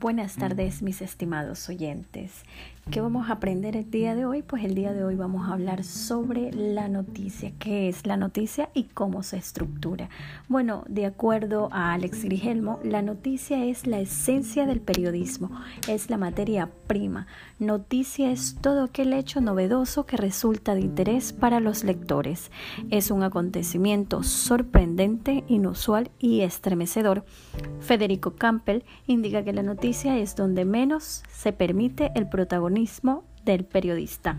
Buenas tardes mis estimados oyentes. ¿Qué vamos a aprender el día de hoy? Pues el día de hoy vamos a hablar sobre la noticia, qué es la noticia y cómo se estructura. Bueno, de acuerdo a Alex Grigelmo, la noticia es la esencia del periodismo, es la materia prima. Noticia es todo aquel hecho novedoso que resulta de interés para los lectores. Es un acontecimiento sorprendente, inusual y estremecedor. Federico Campbell indica que la noticia es donde menos se permite el protagonismo del periodista.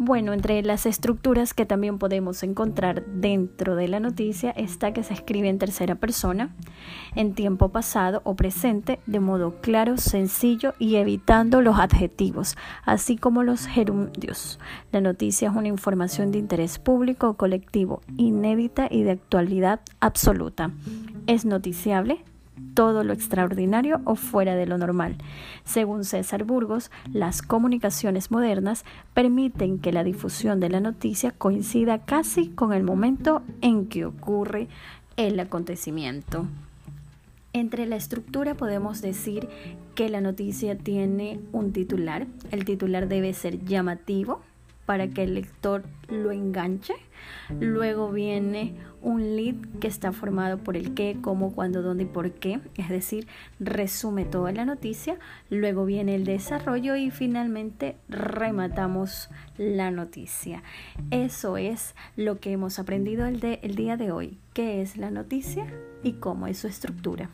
Bueno, entre las estructuras que también podemos encontrar dentro de la noticia está que se escribe en tercera persona, en tiempo pasado o presente, de modo claro, sencillo y evitando los adjetivos, así como los gerundios. La noticia es una información de interés público o colectivo, inédita y de actualidad absoluta. Es noticiable, todo lo extraordinario o fuera de lo normal. Según César Burgos, las comunicaciones modernas permiten que la difusión de la noticia coincida casi con el momento en que ocurre el acontecimiento. Entre la estructura podemos decir que la noticia tiene un titular. El titular debe ser llamativo, para que el lector lo enganche. Luego viene un lead que está formado por el qué, cómo, cuándo, dónde y por qué, es decir, resume toda la noticia. Luego viene el desarrollo y finalmente rematamos la noticia. Eso es lo que hemos aprendido el, el día de hoy, qué es la noticia y cómo es su estructura.